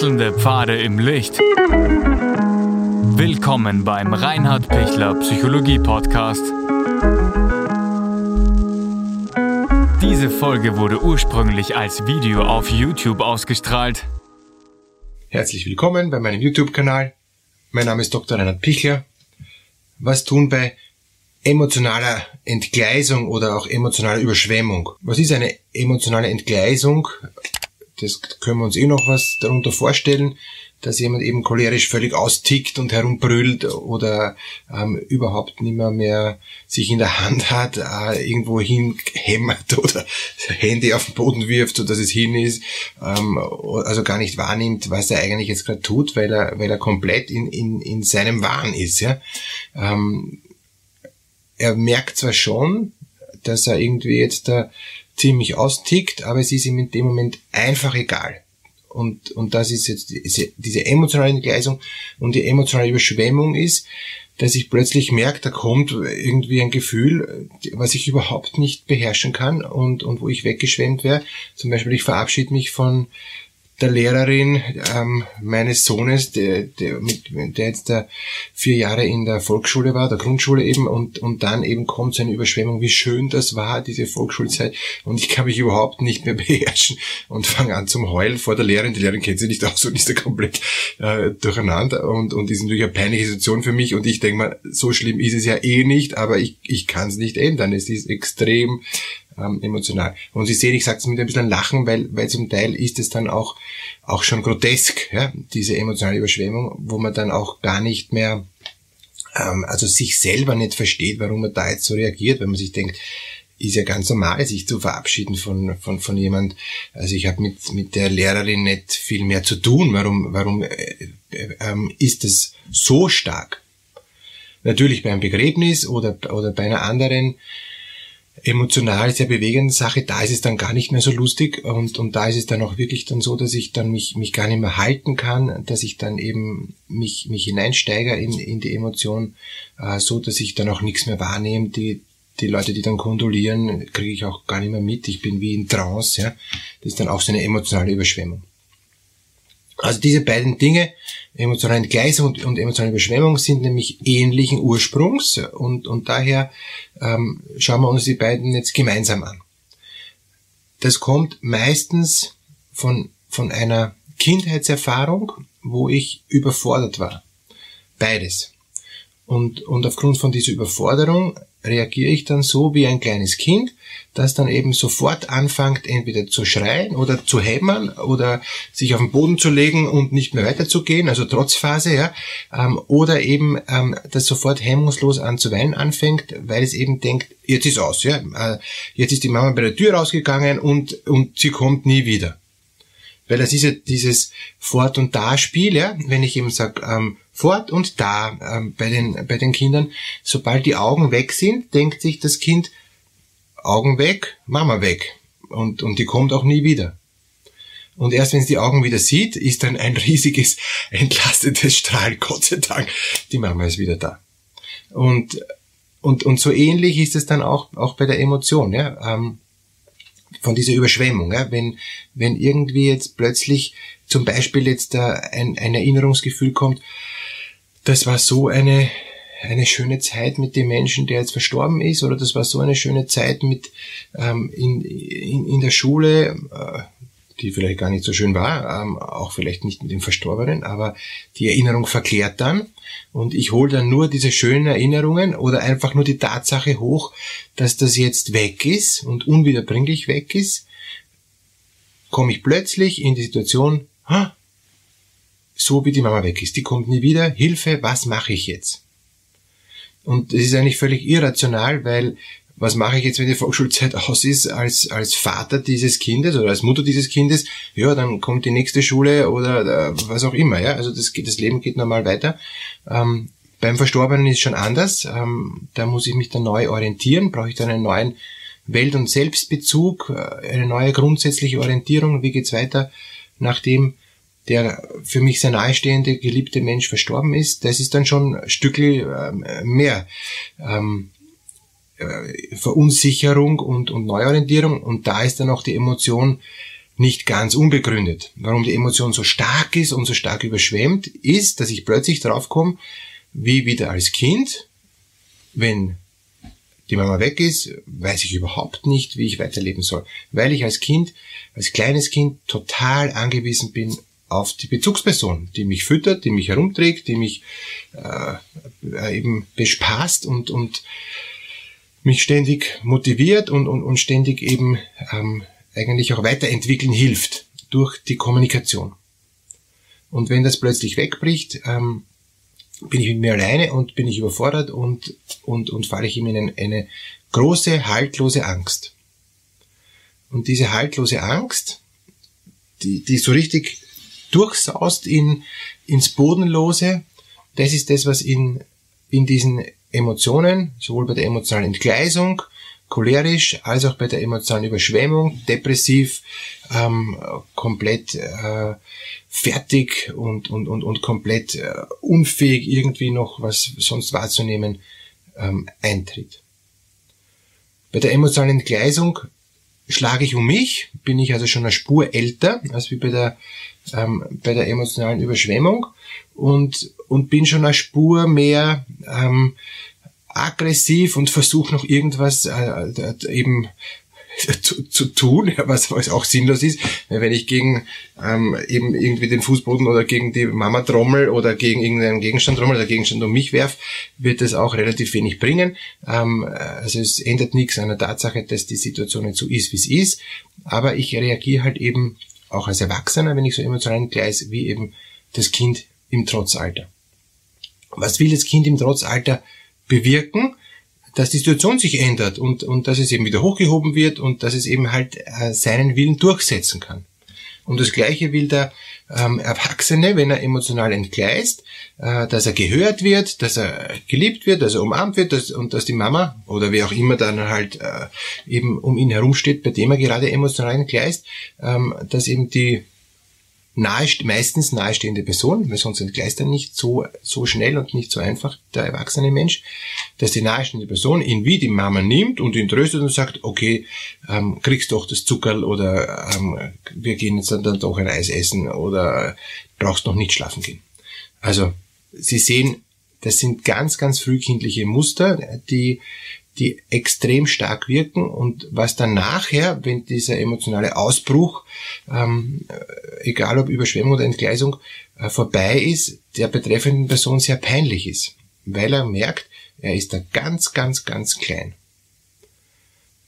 Wechselnde Pfade im Licht. Willkommen beim Reinhard Pichler Psychologie Podcast. Diese Folge wurde ursprünglich als Video auf YouTube ausgestrahlt. Herzlich willkommen bei meinem YouTube-Kanal. Mein Name ist Dr. Reinhard Pichler. Was tun bei emotionaler Entgleisung oder auch emotionaler Überschwemmung? Was ist eine emotionale Entgleisung? Das können wir uns eh noch was darunter vorstellen, dass jemand eben cholerisch völlig austickt und herumbrüllt oder ähm, überhaupt nicht mehr, sich in der Hand hat, äh, irgendwo hinhämmert oder Handy auf den Boden wirft, so dass es hin ist, ähm, also gar nicht wahrnimmt, was er eigentlich jetzt gerade tut, weil er, weil er komplett in, in, in seinem Wahn ist. Ja? Ähm, er merkt zwar schon, dass er irgendwie jetzt da ziemlich austickt, aber es ist ihm in dem Moment einfach egal. Und, und das ist jetzt diese, diese emotionale Entgleisung und die emotionale Überschwemmung ist, dass ich plötzlich merke, da kommt irgendwie ein Gefühl, was ich überhaupt nicht beherrschen kann und, und wo ich weggeschwemmt wäre. Zum Beispiel, ich verabschiede mich von, der Lehrerin ähm, meines Sohnes, der, der, mit, der jetzt da vier Jahre in der Volksschule war, der Grundschule eben, und, und dann eben kommt so eine Überschwemmung, wie schön das war, diese Volksschulzeit, und ich kann mich überhaupt nicht mehr beherrschen und fange an zum Heulen vor der Lehrerin. Die Lehrerin kennt sie nicht aus und ist da komplett äh, durcheinander und, und ist natürlich eine peinliche Situation für mich und ich denke mal, so schlimm ist es ja eh nicht, aber ich, ich kann es nicht ändern. Es ist extrem ähm, emotional. Und Sie sehen, ich sage es mit ein bisschen Lachen, weil, weil zum Teil ist es dann auch, auch schon grotesk, ja, diese emotionale Überschwemmung, wo man dann auch gar nicht mehr, ähm, also sich selber nicht versteht, warum man da jetzt so reagiert, wenn man sich denkt, ist ja ganz normal, sich zu verabschieden von, von, von jemand. Also ich habe mit, mit der Lehrerin nicht viel mehr zu tun. Warum, warum äh, äh, ähm, ist es so stark? Natürlich beim Begräbnis oder, oder bei einer anderen emotional sehr bewegende Sache, da ist es dann gar nicht mehr so lustig und, und da ist es dann auch wirklich dann so, dass ich dann mich, mich gar nicht mehr halten kann, dass ich dann eben mich, mich hineinsteige in, in die Emotion, äh, so dass ich dann auch nichts mehr wahrnehme, die, die Leute, die dann kondolieren, kriege ich auch gar nicht mehr mit, ich bin wie in Trance, ja, das ist dann auch so eine emotionale Überschwemmung. Also diese beiden Dinge, emotionale Entgleisung und, und emotionale Überschwemmung, sind nämlich ähnlichen Ursprungs und, und daher ähm, schauen wir uns die beiden jetzt gemeinsam an. Das kommt meistens von, von einer Kindheitserfahrung, wo ich überfordert war. Beides. Und, und aufgrund von dieser Überforderung reagiere ich dann so wie ein kleines Kind, das dann eben sofort anfängt, entweder zu schreien oder zu hämmern oder sich auf den Boden zu legen und nicht mehr weiterzugehen, also Trotzphase, ja, ähm, oder eben ähm, das sofort hemmungslos an zu weinen anfängt, weil es eben denkt, jetzt ist aus, ja, äh, jetzt ist die Mama bei der Tür rausgegangen und und sie kommt nie wieder. Weil das ist ja dieses Fort- und Da-Spiel, ja, wenn ich eben sage, ähm, fort und da ähm, bei, den, bei den Kindern, sobald die Augen weg sind, denkt sich das Kind, Augen weg, Mama weg. Und, und die kommt auch nie wieder. Und erst wenn es die Augen wieder sieht, ist dann ein riesiges, entlastetes Strahlen, Gott sei Dank, die Mama ist wieder da. Und, und, und so ähnlich ist es dann auch, auch bei der Emotion, ja, ähm, von dieser Überschwemmung, ja, wenn, wenn irgendwie jetzt plötzlich zum Beispiel jetzt da ein, ein Erinnerungsgefühl kommt, das war so eine, eine schöne Zeit mit dem Menschen, der jetzt verstorben ist, oder das war so eine schöne Zeit mit ähm, in, in, in der Schule, äh, die vielleicht gar nicht so schön war, ähm, auch vielleicht nicht mit dem Verstorbenen, aber die Erinnerung verklärt dann. Und ich hole dann nur diese schönen Erinnerungen oder einfach nur die Tatsache hoch, dass das jetzt weg ist und unwiederbringlich weg ist, komme ich plötzlich in die Situation, ha, so wie die Mama weg ist, die kommt nie wieder, Hilfe, was mache ich jetzt? Und es ist eigentlich völlig irrational, weil was mache ich jetzt, wenn die Volksschulzeit aus ist, als, als Vater dieses Kindes oder als Mutter dieses Kindes? Ja, dann kommt die nächste Schule oder äh, was auch immer, ja. Also das, das Leben geht normal weiter. Ähm, beim Verstorbenen ist schon anders. Ähm, da muss ich mich dann neu orientieren, brauche ich dann einen neuen Welt- und Selbstbezug, äh, eine neue grundsätzliche Orientierung. Wie geht's weiter, nachdem der für mich sehr nahestehende, geliebte Mensch verstorben ist, das ist dann schon ein Stückchen äh, mehr ähm, äh, Verunsicherung und, und Neuorientierung und da ist dann auch die Emotion nicht ganz unbegründet. Warum die Emotion so stark ist und so stark überschwemmt, ist, dass ich plötzlich draufkomme, wie wieder als Kind, wenn die Mama weg ist, weiß ich überhaupt nicht, wie ich weiterleben soll. Weil ich als Kind, als kleines Kind total angewiesen bin auf die Bezugsperson, die mich füttert, die mich herumträgt, die mich äh, eben bespaßt und, und mich ständig motiviert und, und, und ständig eben ähm, eigentlich auch weiterentwickeln hilft durch die Kommunikation. Und wenn das plötzlich wegbricht, ähm, bin ich mit mir alleine und bin ich überfordert und, und, und falle ich ihm in eine, eine große, haltlose Angst. Und diese haltlose Angst, die, die so richtig durchsaust in, ins Bodenlose, das ist das, was in, in diesen Emotionen, sowohl bei der emotionalen Entgleisung, cholerisch, als auch bei der emotionalen Überschwemmung, depressiv, ähm, komplett äh, fertig und, und, und, und komplett äh, unfähig, irgendwie noch was sonst wahrzunehmen, ähm, eintritt. Bei der emotionalen Entgleisung schlage ich um mich, bin ich also schon eine Spur älter als wie bei der, ähm, bei der emotionalen Überschwemmung und, und bin schon eine Spur mehr ähm, aggressiv und versuche noch irgendwas äh, äh, eben zu, zu tun, was, was auch sinnlos ist. Wenn ich gegen ähm, eben irgendwie den Fußboden oder gegen die Mama trommel oder gegen irgendeinen Gegenstand trommel oder Gegenstand um mich werf, wird das auch relativ wenig bringen. Ähm, also es ändert nichts an der Tatsache, dass die Situation nicht so ist, wie es ist. Aber ich reagiere halt eben auch als Erwachsener, wenn ich so emotional gleis, wie eben das Kind im Trotzalter. Was will das Kind im Trotzalter bewirken? dass die Situation sich ändert und, und dass es eben wieder hochgehoben wird und dass es eben halt äh, seinen Willen durchsetzen kann. Und das Gleiche will der ähm, Erwachsene, wenn er emotional entgleist, äh, dass er gehört wird, dass er geliebt wird, dass er umarmt wird dass, und dass die Mama oder wer auch immer dann halt äh, eben um ihn herumsteht, bei dem er gerade emotional entgleist, ähm, dass eben die nahe, meistens nahestehende Person, weil sonst entgleist er nicht so, so schnell und nicht so einfach, der erwachsene Mensch, dass die nahestehende Person ihn wie die Mama nimmt und ihn tröstet und sagt, okay, ähm, kriegst doch das Zuckerl oder ähm, wir gehen jetzt dann doch ein Eis essen oder brauchst noch nicht schlafen gehen. Also, Sie sehen, das sind ganz, ganz frühkindliche Muster, die die extrem stark wirken und was dann nachher, wenn dieser emotionale Ausbruch, ähm, egal ob Überschwemmung oder Entgleisung, äh, vorbei ist, der betreffenden Person sehr peinlich ist, weil er merkt, er ist da ganz, ganz, ganz klein.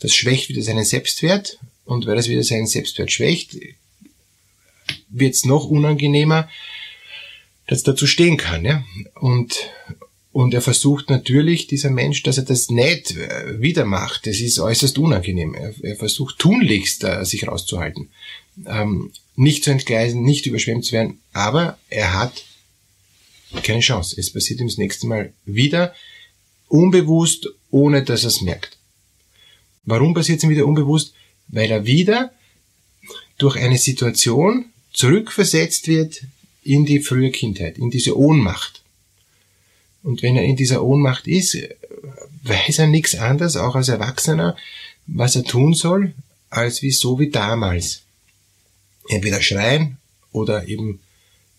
Das schwächt wieder seinen Selbstwert und weil es wieder seinen Selbstwert schwächt, wird es noch unangenehmer, dass er dazu stehen kann. Ja? Und, und er versucht natürlich, dieser Mensch, dass er das nicht äh, wieder macht. Das ist äußerst unangenehm. Er, er versucht tunlichst, uh, sich rauszuhalten. Ähm, nicht zu entgleisen, nicht überschwemmt zu werden, aber er hat keine Chance. Es passiert ihm das nächste Mal wieder, unbewusst, ohne dass er es merkt. Warum passiert es ihm wieder unbewusst? Weil er wieder durch eine Situation zurückversetzt wird in die frühe Kindheit, in diese Ohnmacht. Und wenn er in dieser Ohnmacht ist, weiß er nichts anderes, auch als Erwachsener, was er tun soll, als wie so wie damals. Entweder schreien oder eben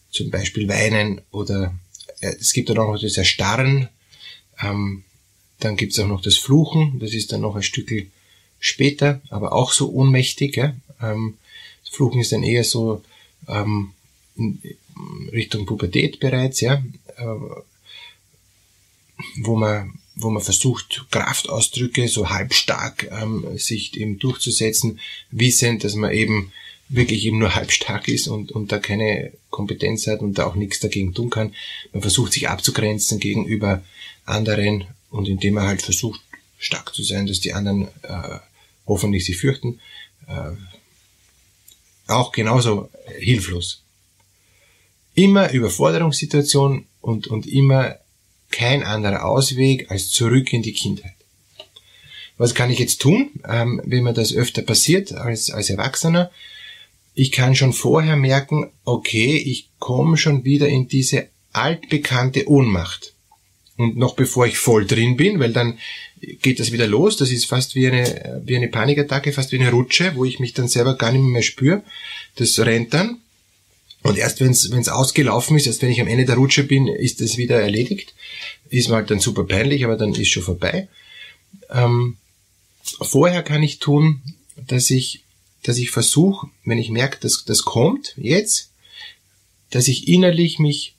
zum Beispiel weinen oder äh, es gibt dann auch noch das Erstarren, ähm, dann gibt es auch noch das Fluchen, das ist dann noch ein Stück später, aber auch so ohnmächtig. Ja? Ähm, das Fluchen ist dann eher so ähm, Richtung Pubertät bereits, ja. Äh, wo man wo man versucht, Kraftausdrücke so halbstark ähm, sich eben durchzusetzen, wissend, dass man eben wirklich eben nur halbstark ist und, und da keine Kompetenz hat und da auch nichts dagegen tun kann. Man versucht sich abzugrenzen gegenüber anderen und indem man halt versucht, stark zu sein, dass die anderen äh, hoffentlich sich fürchten, äh, auch genauso hilflos. Immer Überforderungssituation und, und immer kein anderer Ausweg als zurück in die Kindheit. Was kann ich jetzt tun, ähm, wenn mir das öfter passiert als, als Erwachsener? Ich kann schon vorher merken, okay, ich komme schon wieder in diese altbekannte Ohnmacht. Und noch bevor ich voll drin bin, weil dann geht das wieder los. Das ist fast wie eine, wie eine Panikattacke, fast wie eine Rutsche, wo ich mich dann selber gar nicht mehr spüre. Das rennt dann. Und erst wenn es ausgelaufen ist, erst wenn ich am Ende der Rutsche bin, ist das wieder erledigt. Ist mal halt dann super peinlich, aber dann ist schon vorbei. Ähm, vorher kann ich tun, dass ich, dass ich versuche, wenn ich merke, dass das kommt, jetzt, dass ich innerlich mich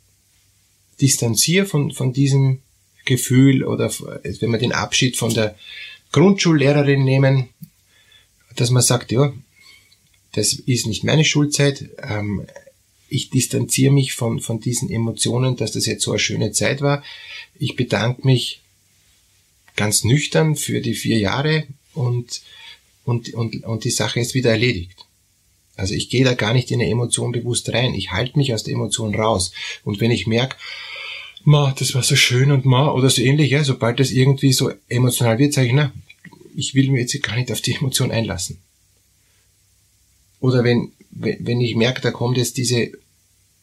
distanziere von, von diesem Gefühl oder wenn wir den Abschied von der Grundschullehrerin nehmen, dass man sagt, ja, das ist nicht meine Schulzeit, ähm, ich distanziere mich von, von diesen Emotionen, dass das jetzt so eine schöne Zeit war. Ich bedanke mich ganz nüchtern für die vier Jahre und, und, und, und die Sache ist wieder erledigt. Also ich gehe da gar nicht in eine Emotion bewusst rein. Ich halte mich aus der Emotion raus. Und wenn ich merke, ma, das war so schön und ma, oder so ähnlich, ja, sobald das irgendwie so emotional wird, sage ich, na, ich will mir jetzt gar nicht auf die Emotion einlassen. Oder wenn, wenn ich merke, da kommt jetzt diese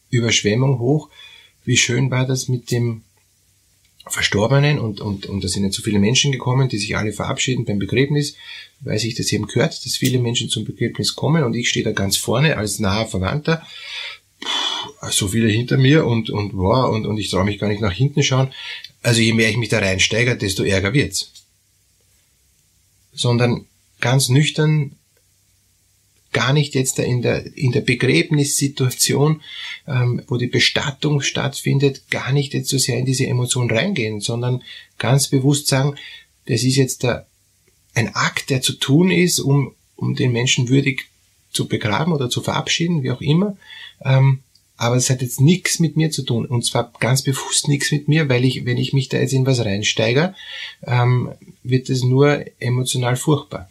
Überschwemmung hoch, wie schön war das mit dem Verstorbenen und, und, und da sind nicht so viele Menschen gekommen, die sich alle verabschieden beim Begräbnis, weil sich das eben gehört, dass viele Menschen zum Begräbnis kommen und ich stehe da ganz vorne als naher Verwandter so viele hinter mir und, und, wow, und, und ich traue mich gar nicht nach hinten schauen. Also je mehr ich mich da reinsteigere, desto ärger wird's. Sondern ganz nüchtern, gar nicht jetzt in der, in der Begräbnissituation, ähm, wo die Bestattung stattfindet, gar nicht jetzt so sehr in diese Emotion reingehen, sondern ganz bewusst sagen, das ist jetzt der, ein Akt, der zu tun ist, um, um den Menschen würdig zu begraben oder zu verabschieden, wie auch immer. Ähm, aber es hat jetzt nichts mit mir zu tun. Und zwar ganz bewusst nichts mit mir, weil ich, wenn ich mich da jetzt in was reinsteige, ähm, wird es nur emotional furchtbar.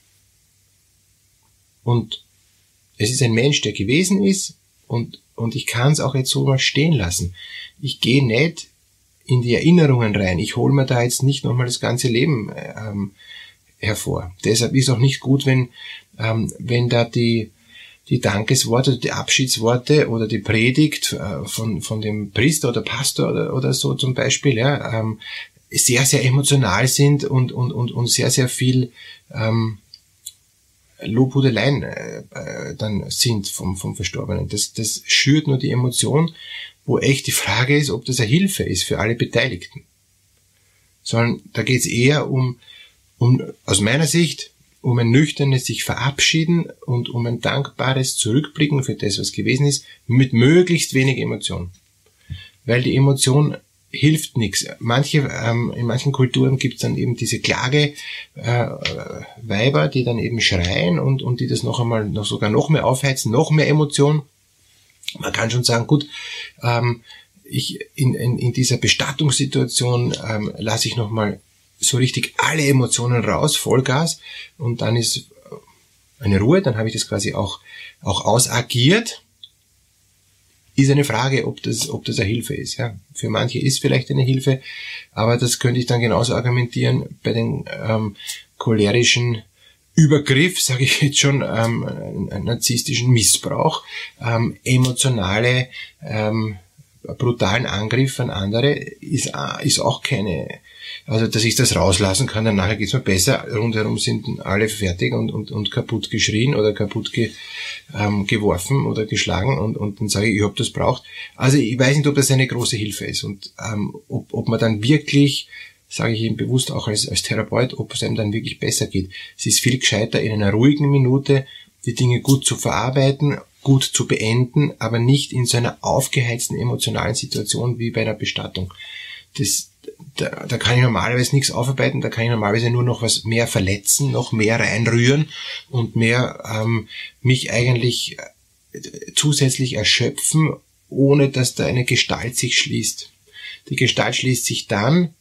Und es ist ein Mensch, der gewesen ist und, und ich kann es auch jetzt so mal stehen lassen. Ich gehe nicht in die Erinnerungen rein. Ich hole mir da jetzt nicht nochmal das ganze Leben ähm, hervor. Deshalb ist auch nicht gut, wenn, ähm, wenn da die, die Dankesworte, die Abschiedsworte oder die Predigt äh, von, von dem Priester oder Pastor oder, oder so zum Beispiel, ja, ähm, sehr, sehr emotional sind und, und, und, und sehr, sehr viel ähm, Lobhudeleien äh, äh, dann sind vom, vom Verstorbenen. Das, das schürt nur die Emotion, wo echt die Frage ist, ob das eine Hilfe ist für alle Beteiligten. Sondern da geht es eher um, um, aus meiner Sicht, um ein nüchternes sich verabschieden und um ein dankbares Zurückblicken für das, was gewesen ist, mit möglichst wenig Emotion. Weil die Emotion hilft nichts. Manche, ähm, in manchen Kulturen gibt es dann eben diese Klage äh, Weiber, die dann eben schreien und, und die das noch einmal noch sogar noch mehr aufheizen, noch mehr Emotion. Man kann schon sagen, gut, ähm, ich in, in, in dieser Bestattungssituation ähm, lasse ich nochmal so richtig alle Emotionen raus, Vollgas, und dann ist eine Ruhe, dann habe ich das quasi auch, auch ausagiert. Ist eine Frage, ob das, ob das eine Hilfe ist. Ja. Für manche ist vielleicht eine Hilfe, aber das könnte ich dann genauso argumentieren bei den ähm, cholerischen Übergriff, sage ich jetzt schon, ähm, narzisstischen Missbrauch, ähm, emotionale, ähm, brutalen Angriff an andere ist, ist auch keine also, dass ich das rauslassen kann, dann nachher geht's mir besser. Rundherum sind alle fertig und, und, und kaputt geschrien oder kaputt ge, ähm, geworfen oder geschlagen und, und dann sage ich, ich hab das braucht. Also ich weiß nicht, ob das eine große Hilfe ist und ähm, ob, ob man dann wirklich sage ich ihm bewusst auch als, als Therapeut, ob es einem dann wirklich besser geht. Es ist viel gescheiter, in einer ruhigen Minute die Dinge gut zu verarbeiten, gut zu beenden, aber nicht in so einer aufgeheizten emotionalen Situation wie bei einer Bestattung. Das, da, da kann ich normalerweise nichts aufarbeiten, da kann ich normalerweise nur noch was mehr verletzen, noch mehr reinrühren und mehr ähm, mich eigentlich äh, zusätzlich erschöpfen, ohne dass da eine Gestalt sich schließt. Die Gestalt schließt sich dann,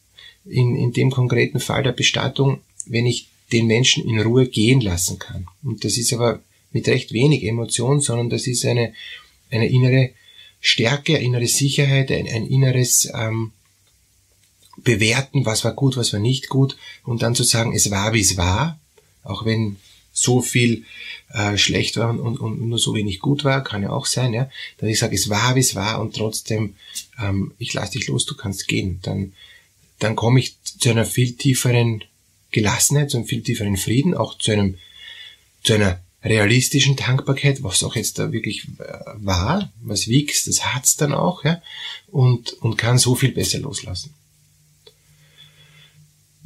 in, in dem konkreten Fall der Bestattung, wenn ich den Menschen in Ruhe gehen lassen kann. Und das ist aber mit recht wenig Emotion, sondern das ist eine, eine innere Stärke, eine innere Sicherheit, ein, ein inneres ähm, bewerten, was war gut, was war nicht gut und dann zu sagen, es war, wie es war, auch wenn so viel äh, schlecht war und, und nur so wenig gut war, kann ja auch sein, ja, dass ich sage, es war, wie es war und trotzdem, ähm, ich lass dich los, du kannst gehen, dann, dann komme ich zu einer viel tieferen Gelassenheit, zu einem viel tieferen Frieden, auch zu einem, zu einer realistischen Dankbarkeit, was auch jetzt da wirklich äh, war, was wiegt, das hat's dann auch, ja, und, und kann so viel besser loslassen.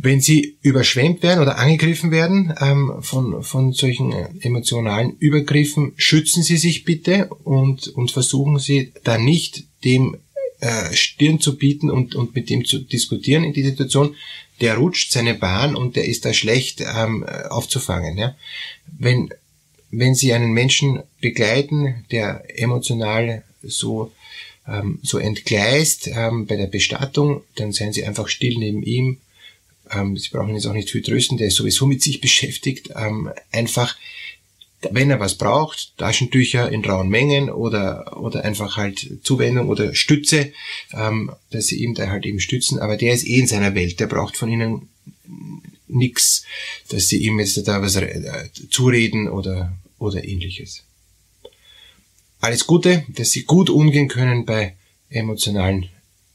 Wenn Sie überschwemmt werden oder angegriffen werden ähm, von, von solchen äh, emotionalen Übergriffen, schützen Sie sich bitte und, und versuchen Sie da nicht dem äh, Stirn zu bieten und, und mit dem zu diskutieren in die Situation. Der rutscht seine Bahn und der ist da schlecht ähm, aufzufangen. Ja? Wenn, wenn Sie einen Menschen begleiten, der emotional so ähm, so entgleist ähm, bei der Bestattung, dann seien Sie einfach still neben ihm, ähm, Sie brauchen jetzt auch nicht viel trösten, der ist sowieso mit sich beschäftigt. Ähm, einfach, wenn er was braucht, Taschentücher in rauen Mengen oder, oder einfach halt Zuwendung oder Stütze, ähm, dass sie ihm da halt eben stützen. Aber der ist eh in seiner Welt, der braucht von ihnen nix, dass sie ihm jetzt da was äh, zureden oder, oder ähnliches. Alles Gute, dass sie gut umgehen können bei emotionalen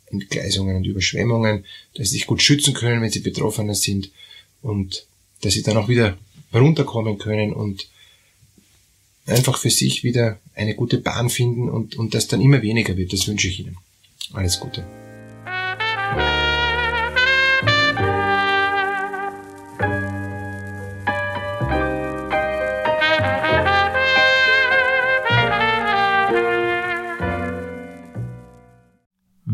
Entgleisungen und Überschwemmungen, dass sie sich gut schützen können, wenn sie Betroffener sind und dass sie dann auch wieder runterkommen können und einfach für sich wieder eine gute Bahn finden und, und das dann immer weniger wird. Das wünsche ich Ihnen. Alles Gute.